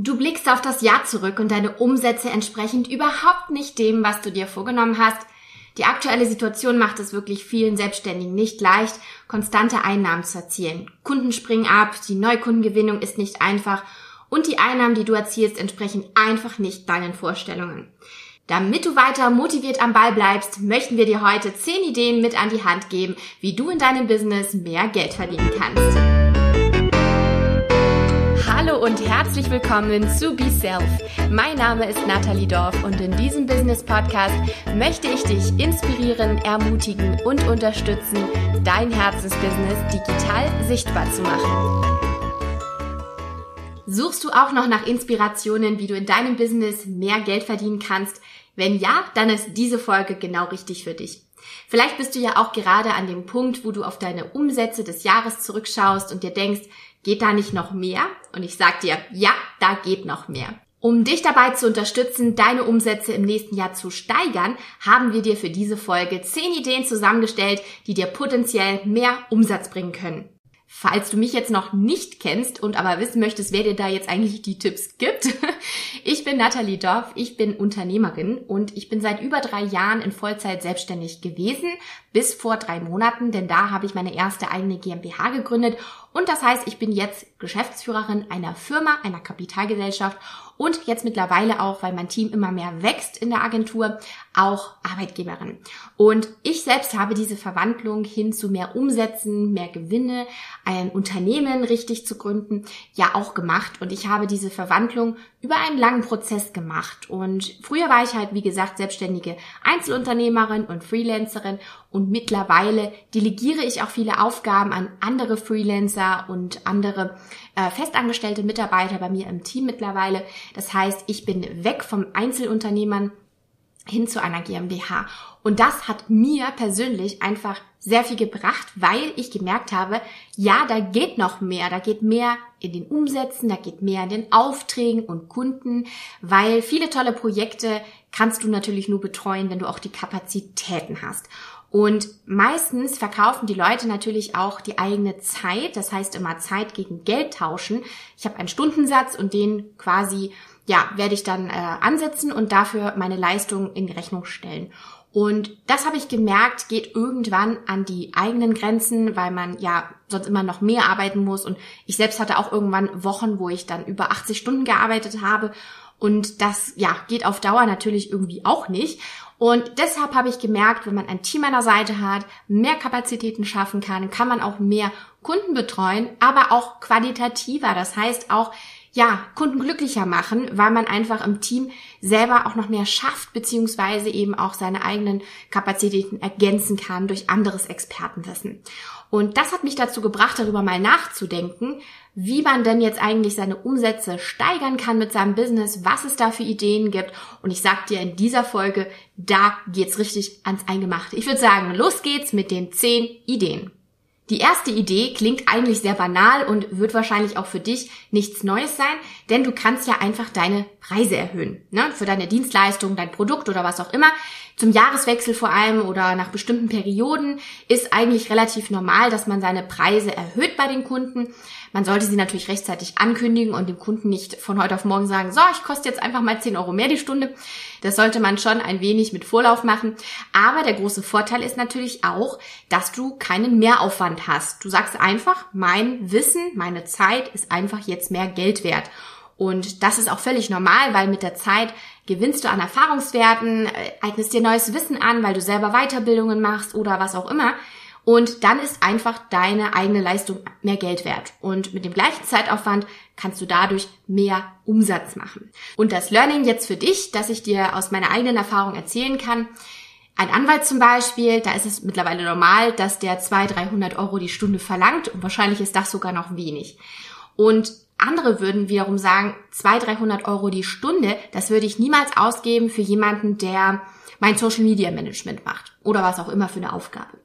Du blickst auf das Jahr zurück und deine Umsätze entsprechend überhaupt nicht dem, was du dir vorgenommen hast. Die aktuelle Situation macht es wirklich vielen Selbstständigen nicht leicht, konstante Einnahmen zu erzielen. Kunden springen ab, die Neukundengewinnung ist nicht einfach und die Einnahmen, die du erzielst, entsprechen einfach nicht deinen Vorstellungen. Damit du weiter motiviert am Ball bleibst, möchten wir dir heute 10 Ideen mit an die Hand geben, wie du in deinem Business mehr Geld verdienen kannst. Und herzlich willkommen zu Be Self. Mein Name ist Nathalie Dorf und in diesem Business Podcast möchte ich dich inspirieren, ermutigen und unterstützen, dein Herzensbusiness digital sichtbar zu machen. Suchst du auch noch nach Inspirationen, wie du in deinem Business mehr Geld verdienen kannst? Wenn ja, dann ist diese Folge genau richtig für dich. Vielleicht bist du ja auch gerade an dem Punkt, wo du auf deine Umsätze des Jahres zurückschaust und dir denkst, Geht da nicht noch mehr? Und ich sag dir, ja, da geht noch mehr. Um dich dabei zu unterstützen, deine Umsätze im nächsten Jahr zu steigern, haben wir dir für diese Folge 10 Ideen zusammengestellt, die dir potenziell mehr Umsatz bringen können. Falls du mich jetzt noch nicht kennst und aber wissen möchtest, wer dir da jetzt eigentlich die Tipps gibt. Ich bin Nathalie Dorf, ich bin Unternehmerin und ich bin seit über drei Jahren in Vollzeit selbstständig gewesen, bis vor drei Monaten, denn da habe ich meine erste eigene GmbH gegründet und das heißt, ich bin jetzt Geschäftsführerin einer Firma, einer Kapitalgesellschaft und jetzt mittlerweile auch, weil mein Team immer mehr wächst in der Agentur, auch Arbeitgeberin. Und ich selbst habe diese Verwandlung hin zu mehr Umsätzen, mehr Gewinne, ein Unternehmen richtig zu gründen, ja auch gemacht. Und ich habe diese Verwandlung über einen langen Prozess gemacht. Und früher war ich halt, wie gesagt, selbstständige Einzelunternehmerin und Freelancerin. Und mittlerweile delegiere ich auch viele Aufgaben an andere Freelancer und andere äh, festangestellte Mitarbeiter bei mir im Team mittlerweile. Das heißt, ich bin weg vom Einzelunternehmern hin zu einer GmbH. Und das hat mir persönlich einfach sehr viel gebracht, weil ich gemerkt habe, ja, da geht noch mehr, da geht mehr in den Umsätzen, da geht mehr in den Aufträgen und Kunden, weil viele tolle Projekte kannst du natürlich nur betreuen, wenn du auch die Kapazitäten hast. Und meistens verkaufen die Leute natürlich auch die eigene Zeit, das heißt immer Zeit gegen Geld tauschen. Ich habe einen Stundensatz und den quasi, ja, werde ich dann äh, ansetzen und dafür meine Leistung in Rechnung stellen. Und das habe ich gemerkt, geht irgendwann an die eigenen Grenzen, weil man ja sonst immer noch mehr arbeiten muss. Und ich selbst hatte auch irgendwann Wochen, wo ich dann über 80 Stunden gearbeitet habe. Und das, ja, geht auf Dauer natürlich irgendwie auch nicht. Und deshalb habe ich gemerkt, wenn man ein Team an der Seite hat, mehr Kapazitäten schaffen kann, kann man auch mehr Kunden betreuen, aber auch qualitativer. Das heißt auch, ja, Kunden glücklicher machen, weil man einfach im Team selber auch noch mehr schafft, beziehungsweise eben auch seine eigenen Kapazitäten ergänzen kann durch anderes Expertenwissen. Und das hat mich dazu gebracht, darüber mal nachzudenken, wie man denn jetzt eigentlich seine Umsätze steigern kann mit seinem Business, was es da für Ideen gibt. Und ich sag dir in dieser Folge, da geht's richtig ans Eingemachte. Ich würde sagen, los geht's mit den zehn Ideen. Die erste Idee klingt eigentlich sehr banal und wird wahrscheinlich auch für dich nichts Neues sein, denn du kannst ja einfach deine Preise erhöhen. Ne? Für deine Dienstleistung, dein Produkt oder was auch immer. Zum Jahreswechsel vor allem oder nach bestimmten Perioden ist eigentlich relativ normal, dass man seine Preise erhöht bei den Kunden. Man sollte sie natürlich rechtzeitig ankündigen und dem Kunden nicht von heute auf morgen sagen, so, ich koste jetzt einfach mal 10 Euro mehr die Stunde. Das sollte man schon ein wenig mit Vorlauf machen. Aber der große Vorteil ist natürlich auch, dass du keinen Mehraufwand hast. Du sagst einfach, mein Wissen, meine Zeit ist einfach jetzt mehr Geld wert. Und das ist auch völlig normal, weil mit der Zeit gewinnst du an Erfahrungswerten, äh, eignest dir neues Wissen an, weil du selber Weiterbildungen machst oder was auch immer. Und dann ist einfach deine eigene Leistung mehr Geld wert. Und mit dem gleichen Zeitaufwand kannst du dadurch mehr Umsatz machen. Und das Learning jetzt für dich, dass ich dir aus meiner eigenen Erfahrung erzählen kann, ein Anwalt zum Beispiel, da ist es mittlerweile normal, dass der 200, 300 Euro die Stunde verlangt und wahrscheinlich ist das sogar noch wenig. Und andere würden wiederum sagen, 200, 300 Euro die Stunde, das würde ich niemals ausgeben für jemanden, der mein Social Media Management macht oder was auch immer für eine Aufgabe.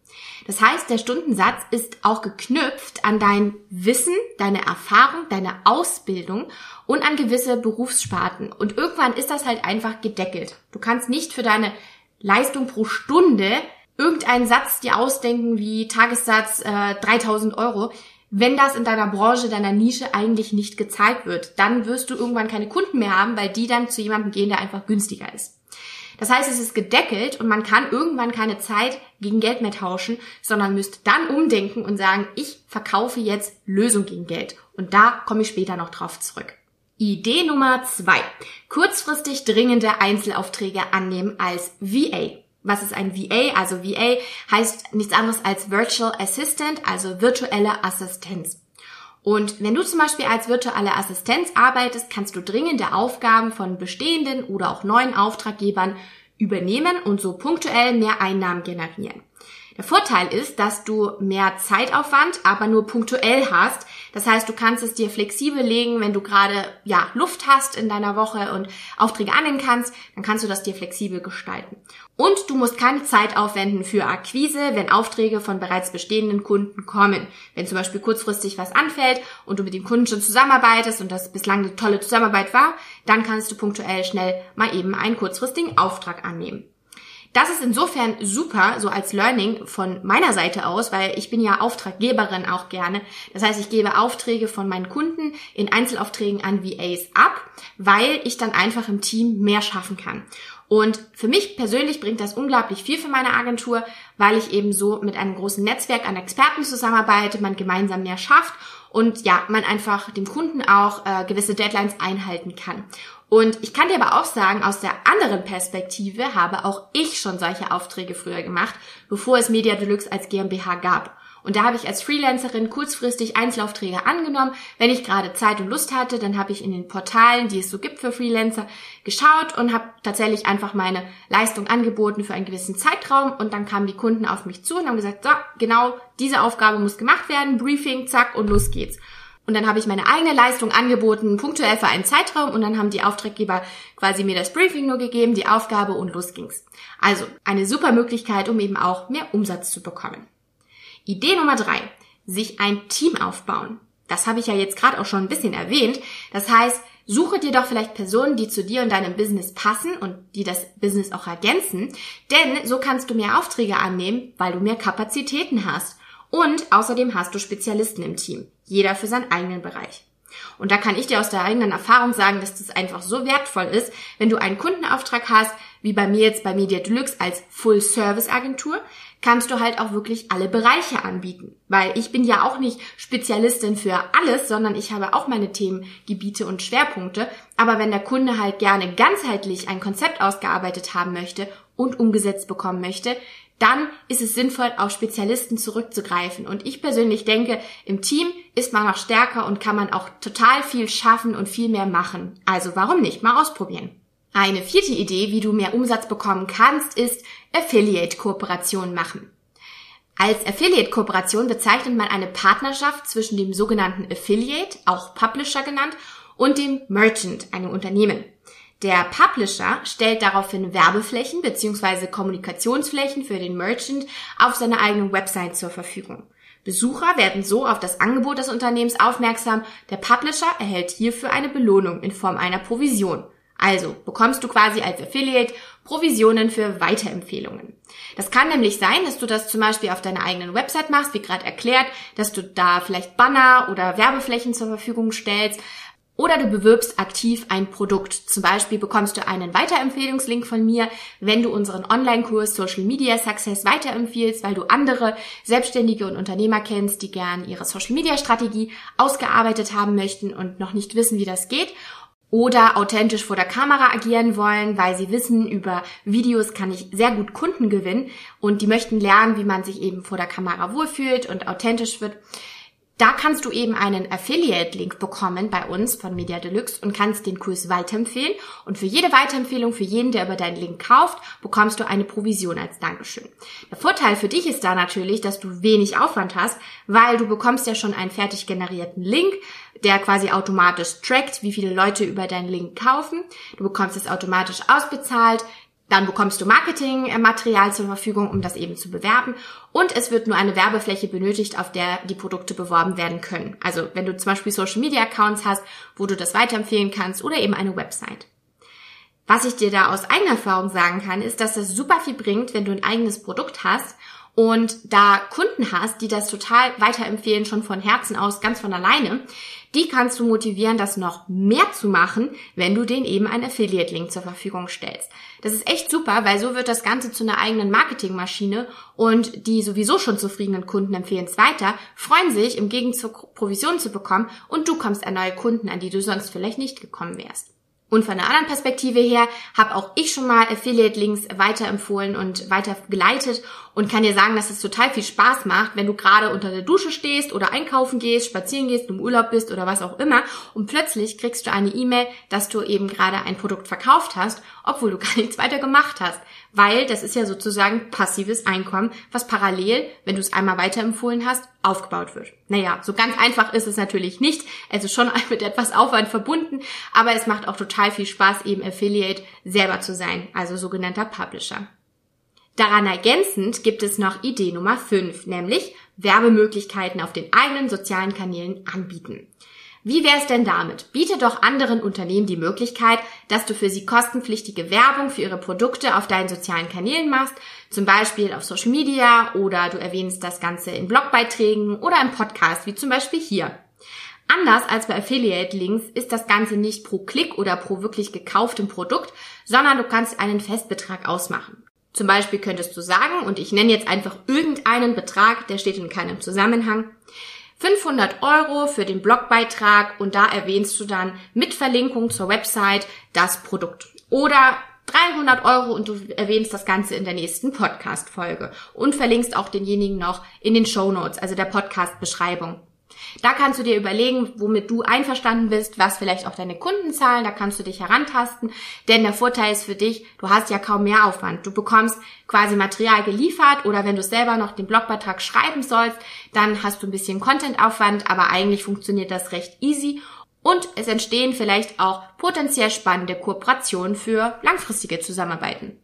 Das heißt, der Stundensatz ist auch geknüpft an dein Wissen, deine Erfahrung, deine Ausbildung und an gewisse Berufssparten. Und irgendwann ist das halt einfach gedeckelt. Du kannst nicht für deine Leistung pro Stunde irgendeinen Satz dir ausdenken wie Tagessatz äh, 3000 Euro wenn das in deiner Branche, deiner Nische eigentlich nicht gezahlt wird. Dann wirst du irgendwann keine Kunden mehr haben, weil die dann zu jemandem gehen, der einfach günstiger ist. Das heißt, es ist gedeckelt und man kann irgendwann keine Zeit gegen Geld mehr tauschen, sondern müsst dann umdenken und sagen, ich verkaufe jetzt Lösung gegen Geld. Und da komme ich später noch drauf zurück. Idee Nummer zwei. Kurzfristig dringende Einzelaufträge annehmen als VA. Was ist ein VA? Also VA heißt nichts anderes als Virtual Assistant, also virtuelle Assistenz. Und wenn du zum Beispiel als virtuelle Assistenz arbeitest, kannst du dringende Aufgaben von bestehenden oder auch neuen Auftraggebern übernehmen und so punktuell mehr Einnahmen generieren. Der Vorteil ist, dass du mehr Zeitaufwand, aber nur punktuell hast. Das heißt, du kannst es dir flexibel legen, wenn du gerade ja Luft hast in deiner Woche und Aufträge annehmen kannst, dann kannst du das dir flexibel gestalten. Und du musst keine Zeit aufwenden für Akquise, wenn Aufträge von bereits bestehenden Kunden kommen. Wenn zum Beispiel kurzfristig was anfällt und du mit dem Kunden schon zusammenarbeitest und das bislang eine tolle Zusammenarbeit war, dann kannst du punktuell schnell mal eben einen kurzfristigen Auftrag annehmen. Das ist insofern super, so als Learning von meiner Seite aus, weil ich bin ja Auftraggeberin auch gerne. Das heißt, ich gebe Aufträge von meinen Kunden in Einzelaufträgen an VAs ab, weil ich dann einfach im Team mehr schaffen kann. Und für mich persönlich bringt das unglaublich viel für meine Agentur, weil ich eben so mit einem großen Netzwerk an Experten zusammenarbeite, man gemeinsam mehr schafft und ja, man einfach dem Kunden auch äh, gewisse Deadlines einhalten kann. Und ich kann dir aber auch sagen, aus der anderen Perspektive habe auch ich schon solche Aufträge früher gemacht, bevor es Media Deluxe als GmbH gab. Und da habe ich als Freelancerin kurzfristig Einzelaufträge angenommen. Wenn ich gerade Zeit und Lust hatte, dann habe ich in den Portalen, die es so gibt für Freelancer, geschaut und habe tatsächlich einfach meine Leistung angeboten für einen gewissen Zeitraum. Und dann kamen die Kunden auf mich zu und haben gesagt, so, genau diese Aufgabe muss gemacht werden, Briefing, zack und los geht's. Und dann habe ich meine eigene Leistung angeboten, punktuell für einen Zeitraum und dann haben die Auftraggeber quasi mir das Briefing nur gegeben, die Aufgabe und los ging's. Also eine super Möglichkeit, um eben auch mehr Umsatz zu bekommen. Idee Nummer drei, sich ein Team aufbauen. Das habe ich ja jetzt gerade auch schon ein bisschen erwähnt. Das heißt, suche dir doch vielleicht Personen, die zu dir und deinem Business passen und die das Business auch ergänzen, denn so kannst du mehr Aufträge annehmen, weil du mehr Kapazitäten hast. Und außerdem hast du Spezialisten im Team, jeder für seinen eigenen Bereich. Und da kann ich dir aus der eigenen Erfahrung sagen, dass das einfach so wertvoll ist, wenn du einen Kundenauftrag hast, wie bei mir jetzt bei Media Deluxe als Full-Service-Agentur, kannst du halt auch wirklich alle Bereiche anbieten. Weil ich bin ja auch nicht Spezialistin für alles, sondern ich habe auch meine Themengebiete und Schwerpunkte. Aber wenn der Kunde halt gerne ganzheitlich ein Konzept ausgearbeitet haben möchte und umgesetzt bekommen möchte, dann ist es sinnvoll, auf Spezialisten zurückzugreifen. Und ich persönlich denke, im Team ist man noch stärker und kann man auch total viel schaffen und viel mehr machen. Also warum nicht? Mal ausprobieren. Eine vierte Idee, wie du mehr Umsatz bekommen kannst, ist Affiliate-Kooperation machen. Als Affiliate-Kooperation bezeichnet man eine Partnerschaft zwischen dem sogenannten Affiliate, auch Publisher genannt, und dem Merchant, einem Unternehmen. Der Publisher stellt daraufhin Werbeflächen bzw. Kommunikationsflächen für den Merchant auf seiner eigenen Website zur Verfügung. Besucher werden so auf das Angebot des Unternehmens aufmerksam. Der Publisher erhält hierfür eine Belohnung in Form einer Provision. Also bekommst du quasi als Affiliate Provisionen für Weiterempfehlungen. Das kann nämlich sein, dass du das zum Beispiel auf deiner eigenen Website machst, wie gerade erklärt, dass du da vielleicht Banner oder Werbeflächen zur Verfügung stellst. Oder du bewirbst aktiv ein Produkt. Zum Beispiel bekommst du einen Weiterempfehlungslink von mir, wenn du unseren Online-Kurs Social Media Success weiterempfiehlst, weil du andere Selbstständige und Unternehmer kennst, die gern ihre Social Media Strategie ausgearbeitet haben möchten und noch nicht wissen, wie das geht oder authentisch vor der Kamera agieren wollen, weil sie wissen, über Videos kann ich sehr gut Kunden gewinnen und die möchten lernen, wie man sich eben vor der Kamera wohlfühlt und authentisch wird. Da kannst du eben einen Affiliate-Link bekommen bei uns von Media Deluxe und kannst den Kurs weiterempfehlen. Und für jede Weiterempfehlung, für jeden, der über deinen Link kauft, bekommst du eine Provision als Dankeschön. Der Vorteil für dich ist da natürlich, dass du wenig Aufwand hast, weil du bekommst ja schon einen fertig generierten Link, der quasi automatisch trackt, wie viele Leute über deinen Link kaufen. Du bekommst es automatisch ausbezahlt. Dann bekommst du Marketingmaterial zur Verfügung, um das eben zu bewerben. Und es wird nur eine Werbefläche benötigt, auf der die Produkte beworben werden können. Also wenn du zum Beispiel Social Media Accounts hast, wo du das weiterempfehlen kannst oder eben eine Website. Was ich dir da aus eigener Erfahrung sagen kann, ist, dass das super viel bringt, wenn du ein eigenes Produkt hast und da Kunden hast, die das total weiterempfehlen, schon von Herzen aus, ganz von alleine, die kannst du motivieren, das noch mehr zu machen, wenn du denen eben einen Affiliate-Link zur Verfügung stellst. Das ist echt super, weil so wird das Ganze zu einer eigenen Marketingmaschine und die sowieso schon zufriedenen Kunden empfehlen es weiter, freuen sich im Gegenzug Provision zu bekommen und du kommst an neue Kunden, an die du sonst vielleicht nicht gekommen wärst. Und von einer anderen Perspektive her habe auch ich schon mal Affiliate-Links weiterempfohlen und weiter geleitet und kann dir sagen, dass es total viel Spaß macht, wenn du gerade unter der Dusche stehst oder einkaufen gehst, spazieren gehst, im Urlaub bist oder was auch immer und plötzlich kriegst du eine E-Mail, dass du eben gerade ein Produkt verkauft hast, obwohl du gar nichts weiter gemacht hast weil das ist ja sozusagen passives Einkommen, was parallel, wenn du es einmal weiterempfohlen hast, aufgebaut wird. Naja, so ganz einfach ist es natürlich nicht. Es ist schon mit etwas Aufwand verbunden, aber es macht auch total viel Spaß, eben Affiliate selber zu sein, also sogenannter Publisher. Daran ergänzend gibt es noch Idee Nummer 5, nämlich Werbemöglichkeiten auf den eigenen sozialen Kanälen anbieten. Wie wär's denn damit? Biete doch anderen Unternehmen die Möglichkeit, dass du für sie kostenpflichtige Werbung für ihre Produkte auf deinen sozialen Kanälen machst, zum Beispiel auf Social Media oder du erwähnst das Ganze in Blogbeiträgen oder im Podcast, wie zum Beispiel hier. Anders als bei Affiliate Links ist das Ganze nicht pro Klick oder pro wirklich gekauftem Produkt, sondern du kannst einen Festbetrag ausmachen. Zum Beispiel könntest du sagen, und ich nenne jetzt einfach irgendeinen Betrag, der steht in keinem Zusammenhang, 500 Euro für den Blogbeitrag und da erwähnst du dann mit Verlinkung zur Website das Produkt. Oder 300 Euro und du erwähnst das Ganze in der nächsten Podcast-Folge und verlinkst auch denjenigen noch in den Show Notes, also der Podcast-Beschreibung. Da kannst du dir überlegen, womit du einverstanden bist, was vielleicht auch deine Kunden zahlen, da kannst du dich herantasten, denn der Vorteil ist für dich, du hast ja kaum mehr Aufwand. Du bekommst quasi Material geliefert oder wenn du selber noch den Blogbeitrag schreiben sollst, dann hast du ein bisschen Content-Aufwand, aber eigentlich funktioniert das recht easy und es entstehen vielleicht auch potenziell spannende Kooperationen für langfristige Zusammenarbeiten.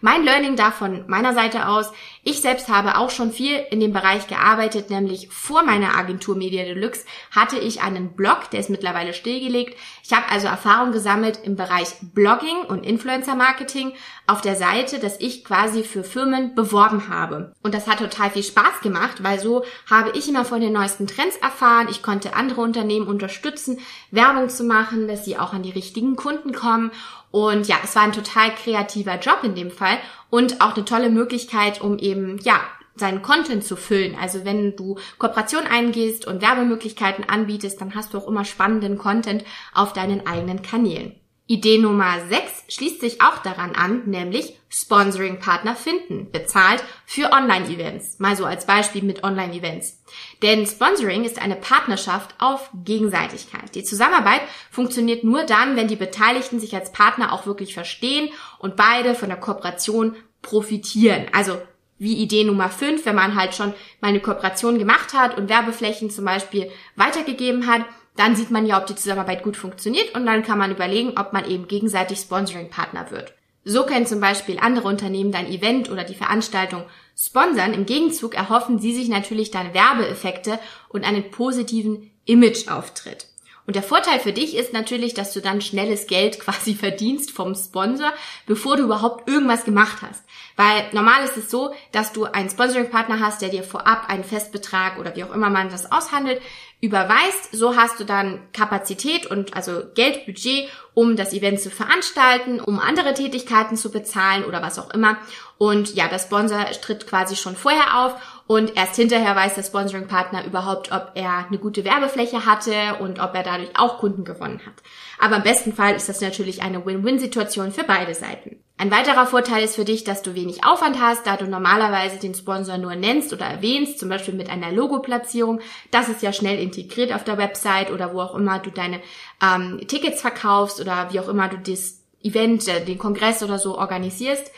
Mein Learning da von meiner Seite aus, ich selbst habe auch schon viel in dem Bereich gearbeitet, nämlich vor meiner Agentur Media Deluxe hatte ich einen Blog, der ist mittlerweile stillgelegt. Ich habe also Erfahrung gesammelt im Bereich Blogging und Influencer Marketing auf der Seite, dass ich quasi für Firmen beworben habe. Und das hat total viel Spaß gemacht, weil so habe ich immer von den neuesten Trends erfahren. Ich konnte andere Unternehmen unterstützen, Werbung zu machen, dass sie auch an die richtigen Kunden kommen und ja, es war ein total kreativer Job in dem Fall und auch eine tolle Möglichkeit, um eben, ja, seinen Content zu füllen. Also wenn du Kooperation eingehst und Werbemöglichkeiten anbietest, dann hast du auch immer spannenden Content auf deinen eigenen Kanälen. Idee Nummer 6 schließt sich auch daran an, nämlich Sponsoring-Partner finden, bezahlt für Online-Events. Mal so als Beispiel mit Online-Events. Denn Sponsoring ist eine Partnerschaft auf Gegenseitigkeit. Die Zusammenarbeit funktioniert nur dann, wenn die Beteiligten sich als Partner auch wirklich verstehen und beide von der Kooperation profitieren. Also wie Idee Nummer 5, wenn man halt schon mal eine Kooperation gemacht hat und Werbeflächen zum Beispiel weitergegeben hat, dann sieht man ja, ob die Zusammenarbeit gut funktioniert und dann kann man überlegen, ob man eben gegenseitig Sponsoring-Partner wird. So können zum Beispiel andere Unternehmen dein Event oder die Veranstaltung sponsern. Im Gegenzug erhoffen sie sich natürlich dann Werbeeffekte und einen positiven Imageauftritt. Und der Vorteil für dich ist natürlich, dass du dann schnelles Geld quasi verdienst vom Sponsor, bevor du überhaupt irgendwas gemacht hast. Weil normal ist es so, dass du einen Sponsoring-Partner hast, der dir vorab einen Festbetrag oder wie auch immer man das aushandelt, überweist. So hast du dann Kapazität und also Geldbudget, um das Event zu veranstalten, um andere Tätigkeiten zu bezahlen oder was auch immer. Und ja, der Sponsor tritt quasi schon vorher auf und erst hinterher weiß der Sponsoring-Partner überhaupt, ob er eine gute Werbefläche hatte und ob er dadurch auch Kunden gewonnen hat. Aber im besten Fall ist das natürlich eine Win-Win-Situation für beide Seiten. Ein weiterer Vorteil ist für dich, dass du wenig Aufwand hast, da du normalerweise den Sponsor nur nennst oder erwähnst, zum Beispiel mit einer Logo-Platzierung. Das ist ja schnell integriert auf der Website oder wo auch immer du deine ähm, Tickets verkaufst oder wie auch immer du das Event, äh, den Kongress oder so organisierst.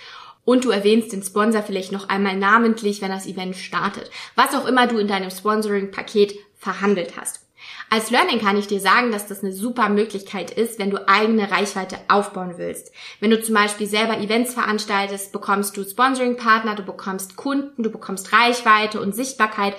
Und du erwähnst den Sponsor vielleicht noch einmal namentlich, wenn das Event startet. Was auch immer du in deinem Sponsoring-Paket verhandelt hast. Als Learning kann ich dir sagen, dass das eine super Möglichkeit ist, wenn du eigene Reichweite aufbauen willst. Wenn du zum Beispiel selber Events veranstaltest, bekommst du Sponsoring-Partner, du bekommst Kunden, du bekommst Reichweite und Sichtbarkeit.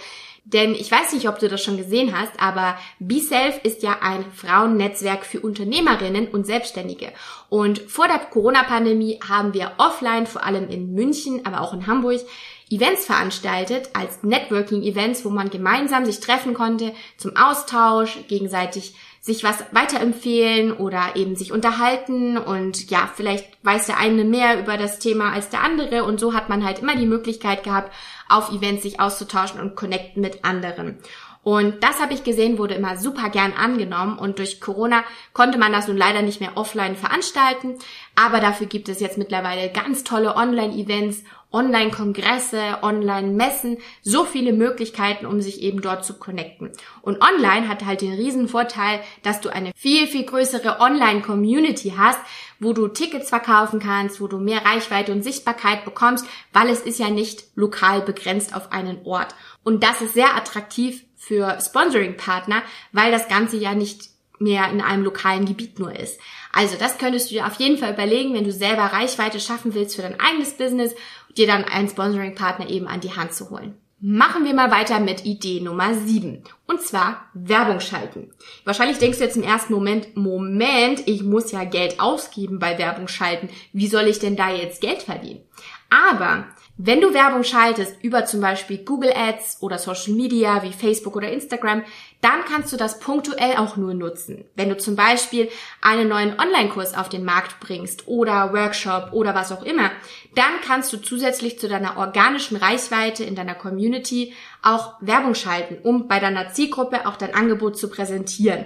Denn ich weiß nicht, ob du das schon gesehen hast, aber BeSelf ist ja ein Frauennetzwerk für Unternehmerinnen und Selbstständige. Und vor der Corona-Pandemie haben wir offline, vor allem in München, aber auch in Hamburg, Events veranstaltet, als Networking-Events, wo man gemeinsam sich treffen konnte zum Austausch, gegenseitig sich was weiterempfehlen oder eben sich unterhalten und ja, vielleicht weiß der eine mehr über das Thema als der andere und so hat man halt immer die Möglichkeit gehabt, auf Events sich auszutauschen und connecten mit anderen. Und das habe ich gesehen, wurde immer super gern angenommen und durch Corona konnte man das nun leider nicht mehr offline veranstalten, aber dafür gibt es jetzt mittlerweile ganz tolle Online-Events Online-Kongresse, Online-Messen, so viele Möglichkeiten, um sich eben dort zu connecten. Und online hat halt den riesen Vorteil, dass du eine viel, viel größere Online-Community hast, wo du Tickets verkaufen kannst, wo du mehr Reichweite und Sichtbarkeit bekommst, weil es ist ja nicht lokal begrenzt auf einen Ort. Und das ist sehr attraktiv für Sponsoring-Partner, weil das Ganze ja nicht mehr in einem lokalen Gebiet nur ist. Also das könntest du dir auf jeden Fall überlegen, wenn du selber Reichweite schaffen willst für dein eigenes Business dir dann einen Sponsoring-Partner eben an die Hand zu holen. Machen wir mal weiter mit Idee Nummer 7. Und zwar Werbung schalten. Wahrscheinlich denkst du jetzt im ersten Moment, Moment, ich muss ja Geld ausgeben bei Werbung schalten. Wie soll ich denn da jetzt Geld verdienen? Aber wenn du Werbung schaltest über zum Beispiel Google Ads oder Social Media wie Facebook oder Instagram, dann kannst du das punktuell auch nur nutzen. Wenn du zum Beispiel einen neuen Online-Kurs auf den Markt bringst oder Workshop oder was auch immer, dann kannst du zusätzlich zu deiner organischen Reichweite in deiner Community auch Werbung schalten, um bei deiner Zielgruppe auch dein Angebot zu präsentieren.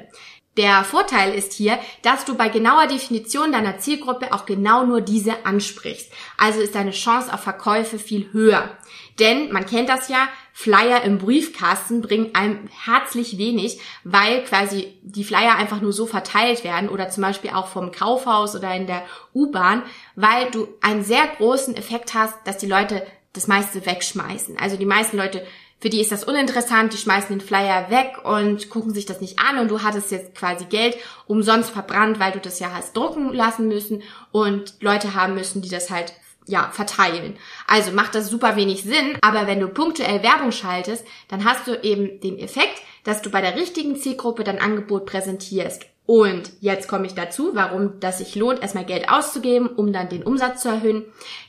Der Vorteil ist hier, dass du bei genauer Definition deiner Zielgruppe auch genau nur diese ansprichst. Also ist deine Chance auf Verkäufe viel höher. Denn man kennt das ja, Flyer im Briefkasten bringen einem herzlich wenig, weil quasi die Flyer einfach nur so verteilt werden oder zum Beispiel auch vom Kaufhaus oder in der U-Bahn, weil du einen sehr großen Effekt hast, dass die Leute das meiste wegschmeißen. Also die meisten Leute für die ist das uninteressant, die schmeißen den Flyer weg und gucken sich das nicht an und du hattest jetzt quasi Geld umsonst verbrannt, weil du das ja hast drucken lassen müssen und Leute haben müssen, die das halt ja, verteilen. Also macht das super wenig Sinn, aber wenn du punktuell Werbung schaltest, dann hast du eben den Effekt, dass du bei der richtigen Zielgruppe dein Angebot präsentierst. Und jetzt komme ich dazu, warum das sich lohnt, erstmal Geld auszugeben, um dann den Umsatz zu erhöhen.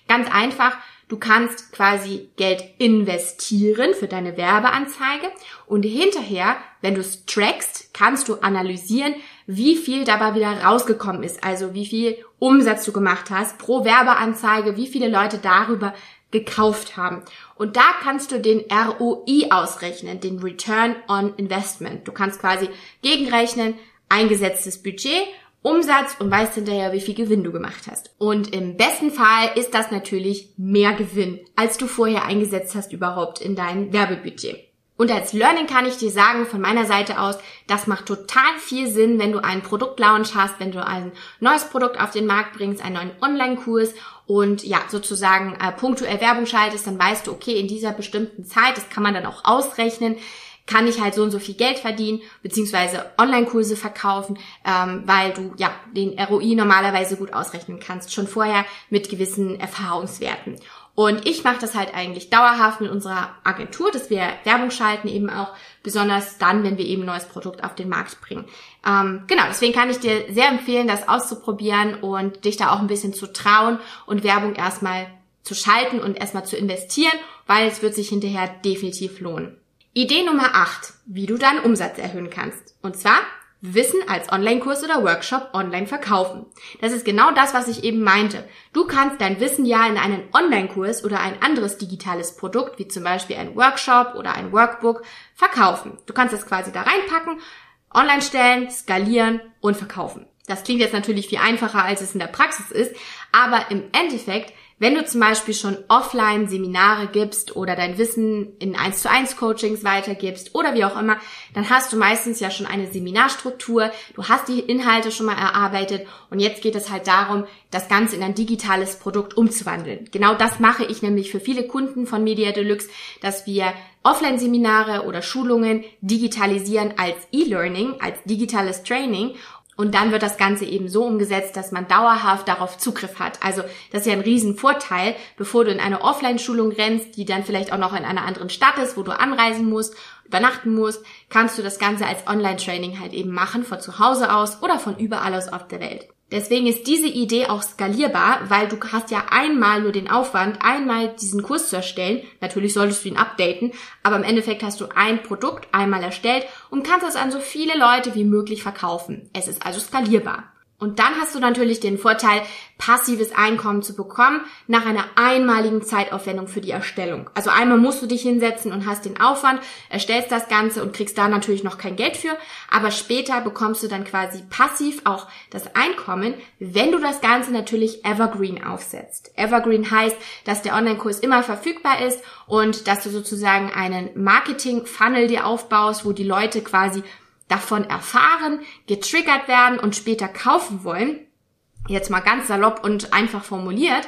Ganz einfach, Du kannst quasi Geld investieren für deine Werbeanzeige und hinterher, wenn du es trackst, kannst du analysieren, wie viel dabei wieder rausgekommen ist, also wie viel Umsatz du gemacht hast pro Werbeanzeige, wie viele Leute darüber gekauft haben. Und da kannst du den ROI ausrechnen, den Return on Investment. Du kannst quasi gegenrechnen, eingesetztes Budget Umsatz und weißt hinterher, wie viel Gewinn du gemacht hast. Und im besten Fall ist das natürlich mehr Gewinn, als du vorher eingesetzt hast überhaupt in dein Werbebudget. Und als Learning kann ich dir sagen, von meiner Seite aus, das macht total viel Sinn, wenn du einen Produktlaunch hast, wenn du ein neues Produkt auf den Markt bringst, einen neuen Online-Kurs und ja, sozusagen äh, punktuell Werbung schaltest, dann weißt du, okay, in dieser bestimmten Zeit, das kann man dann auch ausrechnen, kann ich halt so und so viel Geld verdienen, beziehungsweise Online-Kurse verkaufen, ähm, weil du ja den ROI normalerweise gut ausrechnen kannst, schon vorher mit gewissen Erfahrungswerten. Und ich mache das halt eigentlich dauerhaft mit unserer Agentur, dass wir Werbung schalten, eben auch besonders dann, wenn wir eben ein neues Produkt auf den Markt bringen. Ähm, genau, deswegen kann ich dir sehr empfehlen, das auszuprobieren und dich da auch ein bisschen zu trauen und Werbung erstmal zu schalten und erstmal zu investieren, weil es wird sich hinterher definitiv lohnen. Idee Nummer 8, wie du deinen Umsatz erhöhen kannst. Und zwar Wissen als Online-Kurs oder Workshop online verkaufen. Das ist genau das, was ich eben meinte. Du kannst dein Wissen ja in einen Online-Kurs oder ein anderes digitales Produkt, wie zum Beispiel ein Workshop oder ein Workbook, verkaufen. Du kannst es quasi da reinpacken, online stellen, skalieren und verkaufen. Das klingt jetzt natürlich viel einfacher, als es in der Praxis ist, aber im Endeffekt wenn du zum Beispiel schon offline Seminare gibst oder dein Wissen in 1 zu 1 Coachings weitergibst oder wie auch immer, dann hast du meistens ja schon eine Seminarstruktur, du hast die Inhalte schon mal erarbeitet. Und jetzt geht es halt darum, das Ganze in ein digitales Produkt umzuwandeln. Genau das mache ich nämlich für viele Kunden von Media Deluxe, dass wir Offline-Seminare oder Schulungen digitalisieren als E-Learning, als digitales Training und dann wird das Ganze eben so umgesetzt, dass man dauerhaft darauf Zugriff hat. Also das ist ja ein Riesenvorteil, bevor du in eine Offline-Schulung rennst, die dann vielleicht auch noch in einer anderen Stadt ist, wo du anreisen musst, übernachten musst, kannst du das Ganze als Online-Training halt eben machen, von zu Hause aus oder von überall aus auf der Welt. Deswegen ist diese Idee auch skalierbar, weil du hast ja einmal nur den Aufwand, einmal diesen Kurs zu erstellen. Natürlich solltest du ihn updaten, aber im Endeffekt hast du ein Produkt einmal erstellt und kannst es an so viele Leute wie möglich verkaufen. Es ist also skalierbar. Und dann hast du natürlich den Vorteil, passives Einkommen zu bekommen nach einer einmaligen Zeitaufwendung für die Erstellung. Also einmal musst du dich hinsetzen und hast den Aufwand, erstellst das Ganze und kriegst da natürlich noch kein Geld für, aber später bekommst du dann quasi passiv auch das Einkommen, wenn du das Ganze natürlich evergreen aufsetzt. Evergreen heißt, dass der Online-Kurs immer verfügbar ist und dass du sozusagen einen Marketing-Funnel dir aufbaust, wo die Leute quasi davon erfahren, getriggert werden und später kaufen wollen. Jetzt mal ganz salopp und einfach formuliert.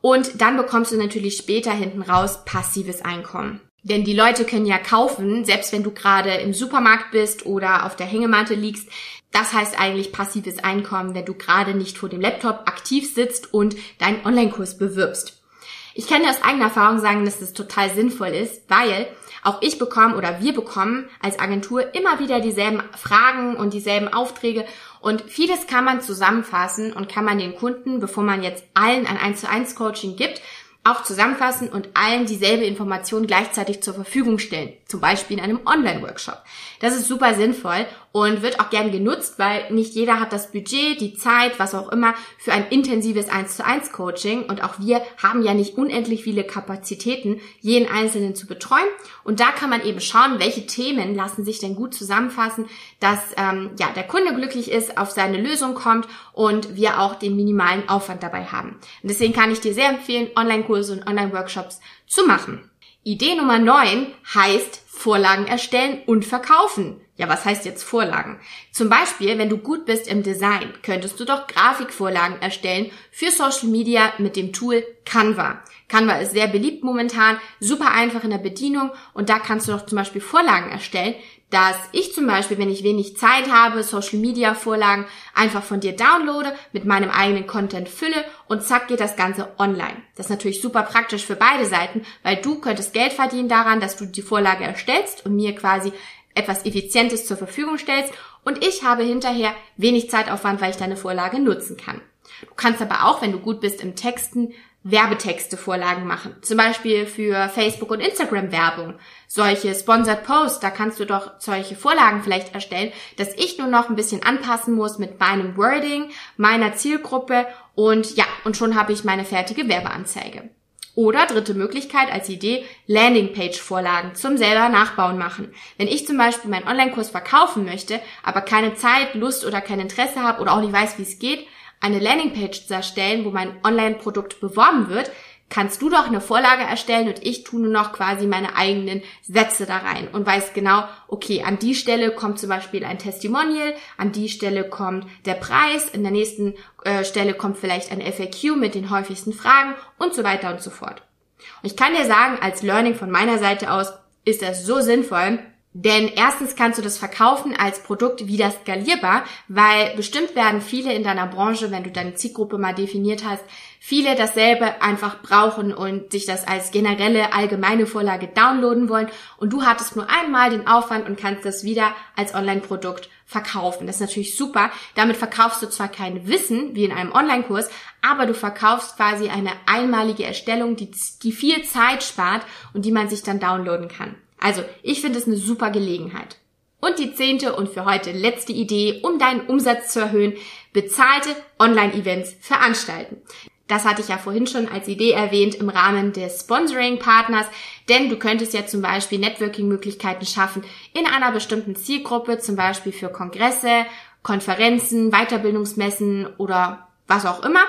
Und dann bekommst du natürlich später hinten raus passives Einkommen. Denn die Leute können ja kaufen, selbst wenn du gerade im Supermarkt bist oder auf der Hängematte liegst. Das heißt eigentlich passives Einkommen, wenn du gerade nicht vor dem Laptop aktiv sitzt und deinen Online-Kurs bewirbst. Ich kann dir aus eigener Erfahrung sagen, dass das total sinnvoll ist, weil auch ich bekomme oder wir bekommen als Agentur immer wieder dieselben Fragen und dieselben Aufträge. Und vieles kann man zusammenfassen und kann man den Kunden, bevor man jetzt allen ein 1 zu 1 Coaching gibt, auch zusammenfassen und allen dieselbe Information gleichzeitig zur Verfügung stellen, zum Beispiel in einem Online-Workshop. Das ist super sinnvoll und wird auch gern genutzt, weil nicht jeder hat das Budget, die Zeit, was auch immer, für ein intensives 1 zu 1 Coaching und auch wir haben ja nicht unendlich viele Kapazitäten, jeden Einzelnen zu betreuen und da kann man eben schauen, welche Themen lassen sich denn gut zusammenfassen, dass ähm, ja, der Kunde glücklich ist, auf seine Lösung kommt und wir auch den minimalen Aufwand dabei haben. Und deswegen kann ich dir sehr empfehlen, Online-Kurse und Online-Workshops zu machen. Idee Nummer 9 heißt Vorlagen erstellen und verkaufen. Ja, was heißt jetzt Vorlagen? Zum Beispiel, wenn du gut bist im Design, könntest du doch Grafikvorlagen erstellen für Social Media mit dem Tool Canva. Canva ist sehr beliebt momentan, super einfach in der Bedienung und da kannst du doch zum Beispiel Vorlagen erstellen, dass ich zum Beispiel, wenn ich wenig Zeit habe, Social Media Vorlagen einfach von dir downloade, mit meinem eigenen Content fülle und zack geht das Ganze online. Das ist natürlich super praktisch für beide Seiten, weil du könntest Geld verdienen daran, dass du die Vorlage erstellst und mir quasi etwas Effizientes zur Verfügung stellst und ich habe hinterher wenig Zeitaufwand, weil ich deine Vorlage nutzen kann. Du kannst aber auch, wenn du gut bist im Texten, Werbetexte Vorlagen machen. Zum Beispiel für Facebook und Instagram Werbung. Solche Sponsored Posts, da kannst du doch solche Vorlagen vielleicht erstellen, dass ich nur noch ein bisschen anpassen muss mit meinem Wording, meiner Zielgruppe und ja, und schon habe ich meine fertige Werbeanzeige. Oder dritte Möglichkeit als Idee, Landingpage-Vorlagen zum selber nachbauen machen. Wenn ich zum Beispiel meinen Online-Kurs verkaufen möchte, aber keine Zeit, Lust oder kein Interesse habe oder auch nicht weiß, wie es geht, eine Landingpage zu erstellen, wo mein Online-Produkt beworben wird, kannst du doch eine Vorlage erstellen und ich tue nur noch quasi meine eigenen Sätze da rein und weiß genau, okay, an die Stelle kommt zum Beispiel ein Testimonial, an die Stelle kommt der Preis, in der nächsten äh, Stelle kommt vielleicht ein FAQ mit den häufigsten Fragen und so weiter und so fort. Und ich kann dir sagen, als Learning von meiner Seite aus ist das so sinnvoll, denn erstens kannst du das verkaufen als Produkt wieder skalierbar, weil bestimmt werden viele in deiner Branche, wenn du deine Zielgruppe mal definiert hast, viele dasselbe einfach brauchen und sich das als generelle allgemeine Vorlage downloaden wollen und du hattest nur einmal den Aufwand und kannst das wieder als Online-Produkt verkaufen. Das ist natürlich super. Damit verkaufst du zwar kein Wissen wie in einem Online-Kurs, aber du verkaufst quasi eine einmalige Erstellung, die, die viel Zeit spart und die man sich dann downloaden kann. Also, ich finde es eine super Gelegenheit. Und die zehnte und für heute letzte Idee, um deinen Umsatz zu erhöhen, bezahlte Online-Events veranstalten. Das hatte ich ja vorhin schon als Idee erwähnt im Rahmen des Sponsoring-Partners, denn du könntest ja zum Beispiel Networking-Möglichkeiten schaffen in einer bestimmten Zielgruppe, zum Beispiel für Kongresse, Konferenzen, Weiterbildungsmessen oder was auch immer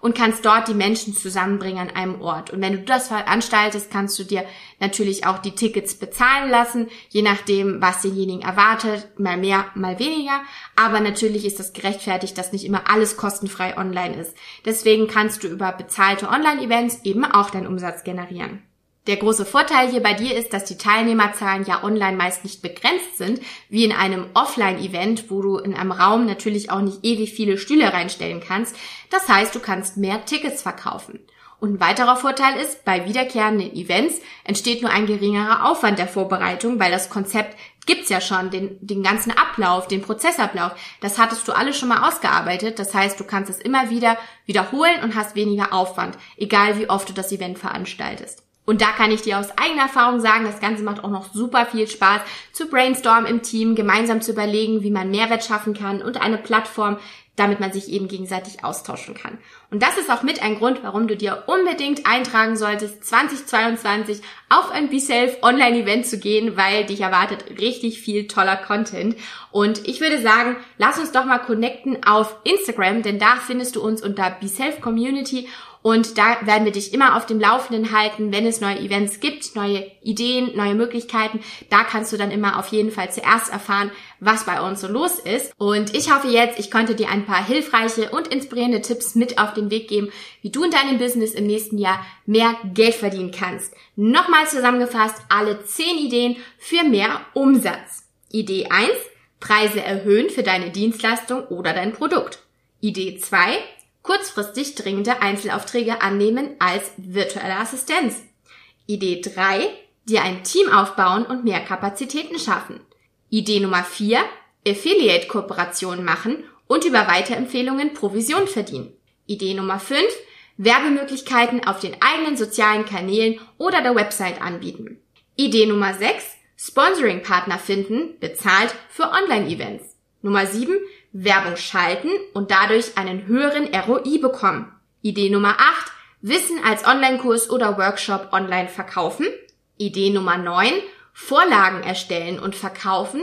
und kannst dort die Menschen zusammenbringen an einem Ort. Und wenn du das veranstaltest, kannst du dir natürlich auch die Tickets bezahlen lassen, je nachdem, was denjenigen erwartet, mal mehr, mal weniger. Aber natürlich ist das gerechtfertigt, dass nicht immer alles kostenfrei online ist. Deswegen kannst du über bezahlte Online-Events eben auch deinen Umsatz generieren. Der große Vorteil hier bei dir ist, dass die Teilnehmerzahlen ja online meist nicht begrenzt sind, wie in einem Offline-Event, wo du in einem Raum natürlich auch nicht ewig viele Stühle reinstellen kannst. Das heißt, du kannst mehr Tickets verkaufen. Und ein weiterer Vorteil ist, bei wiederkehrenden Events entsteht nur ein geringerer Aufwand der Vorbereitung, weil das Konzept gibt's ja schon, den, den ganzen Ablauf, den Prozessablauf. Das hattest du alles schon mal ausgearbeitet. Das heißt, du kannst es immer wieder wiederholen und hast weniger Aufwand, egal wie oft du das Event veranstaltest. Und da kann ich dir aus eigener Erfahrung sagen, das Ganze macht auch noch super viel Spaß zu brainstormen im Team, gemeinsam zu überlegen, wie man Mehrwert schaffen kann und eine Plattform, damit man sich eben gegenseitig austauschen kann. Und das ist auch mit ein Grund, warum du dir unbedingt eintragen solltest, 2022 auf ein BeSelf Online-Event zu gehen, weil dich erwartet richtig viel toller Content. Und ich würde sagen, lass uns doch mal connecten auf Instagram, denn da findest du uns unter BeSelf Community und da werden wir dich immer auf dem Laufenden halten, wenn es neue Events gibt, neue Ideen, neue Möglichkeiten. Da kannst du dann immer auf jeden Fall zuerst erfahren, was bei uns so los ist. Und ich hoffe jetzt, ich konnte dir ein paar hilfreiche und inspirierende Tipps mit auf den Weg geben, wie du in deinem Business im nächsten Jahr mehr Geld verdienen kannst. Nochmal zusammengefasst, alle 10 Ideen für mehr Umsatz. Idee 1, Preise erhöhen für deine Dienstleistung oder dein Produkt. Idee 2, kurzfristig dringende Einzelaufträge annehmen als virtuelle Assistenz. Idee 3, dir ein Team aufbauen und mehr Kapazitäten schaffen. Idee Nummer 4, Affiliate-Kooperationen machen und über Weiterempfehlungen Provision verdienen. Idee Nummer 5, Werbemöglichkeiten auf den eigenen sozialen Kanälen oder der Website anbieten. Idee Nummer 6, Sponsoring-Partner finden, bezahlt für Online-Events. Nummer 7, Werbung schalten und dadurch einen höheren ROI bekommen. Idee Nummer 8, Wissen als Online-Kurs oder Workshop online verkaufen. Idee Nummer 9, Vorlagen erstellen und verkaufen.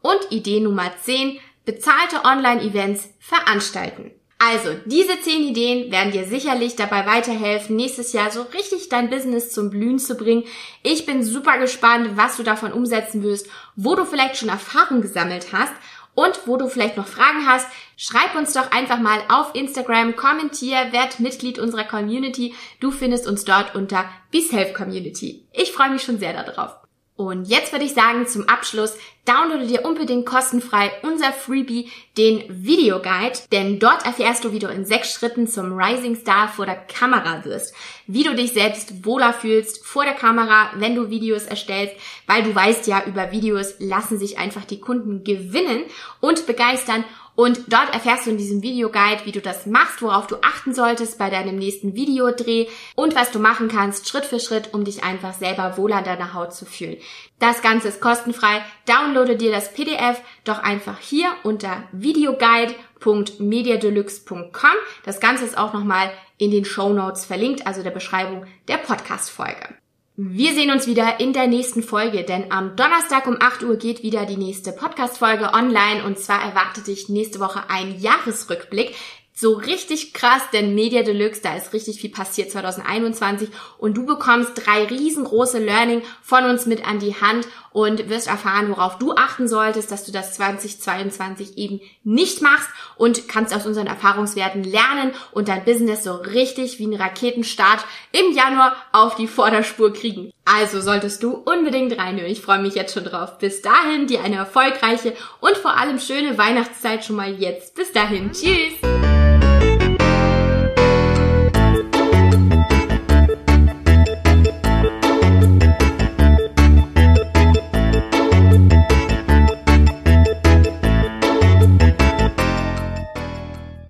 Und Idee Nummer 10, bezahlte Online-Events veranstalten. Also, diese 10 Ideen werden dir sicherlich dabei weiterhelfen, nächstes Jahr so richtig dein Business zum Blühen zu bringen. Ich bin super gespannt, was du davon umsetzen wirst, wo du vielleicht schon Erfahrung gesammelt hast und wo du vielleicht noch Fragen hast, schreib uns doch einfach mal auf Instagram, kommentier, werd Mitglied unserer Community. Du findest uns dort unter BeSelf Community. Ich freue mich schon sehr darauf. Und jetzt würde ich sagen, zum Abschluss, downloade dir unbedingt kostenfrei unser Freebie, den Videoguide, denn dort erfährst du, wie du in sechs Schritten zum Rising Star vor der Kamera wirst, wie du dich selbst wohler fühlst vor der Kamera, wenn du Videos erstellst, weil du weißt ja, über Videos lassen sich einfach die Kunden gewinnen und begeistern und dort erfährst du in diesem Videoguide, wie du das machst, worauf du achten solltest bei deinem nächsten Videodreh und was du machen kannst Schritt für Schritt, um dich einfach selber wohl an deiner Haut zu fühlen. Das Ganze ist kostenfrei. Downloade dir das PDF doch einfach hier unter videoguide.mediadeluxe.com. Das Ganze ist auch nochmal in den Show Notes verlinkt, also der Beschreibung der Podcast-Folge. Wir sehen uns wieder in der nächsten Folge, denn am Donnerstag um 8 Uhr geht wieder die nächste Podcast-Folge online und zwar erwartet dich nächste Woche ein Jahresrückblick. So richtig krass, denn Media Deluxe, da ist richtig viel passiert 2021 und du bekommst drei riesengroße Learning von uns mit an die Hand und wirst erfahren, worauf du achten solltest, dass du das 2022 eben nicht machst und kannst aus unseren Erfahrungswerten lernen und dein Business so richtig wie ein Raketenstart im Januar auf die Vorderspur kriegen. Also solltest du unbedingt reinhören. Ich freue mich jetzt schon drauf. Bis dahin dir eine erfolgreiche und vor allem schöne Weihnachtszeit schon mal jetzt. Bis dahin. Tschüss.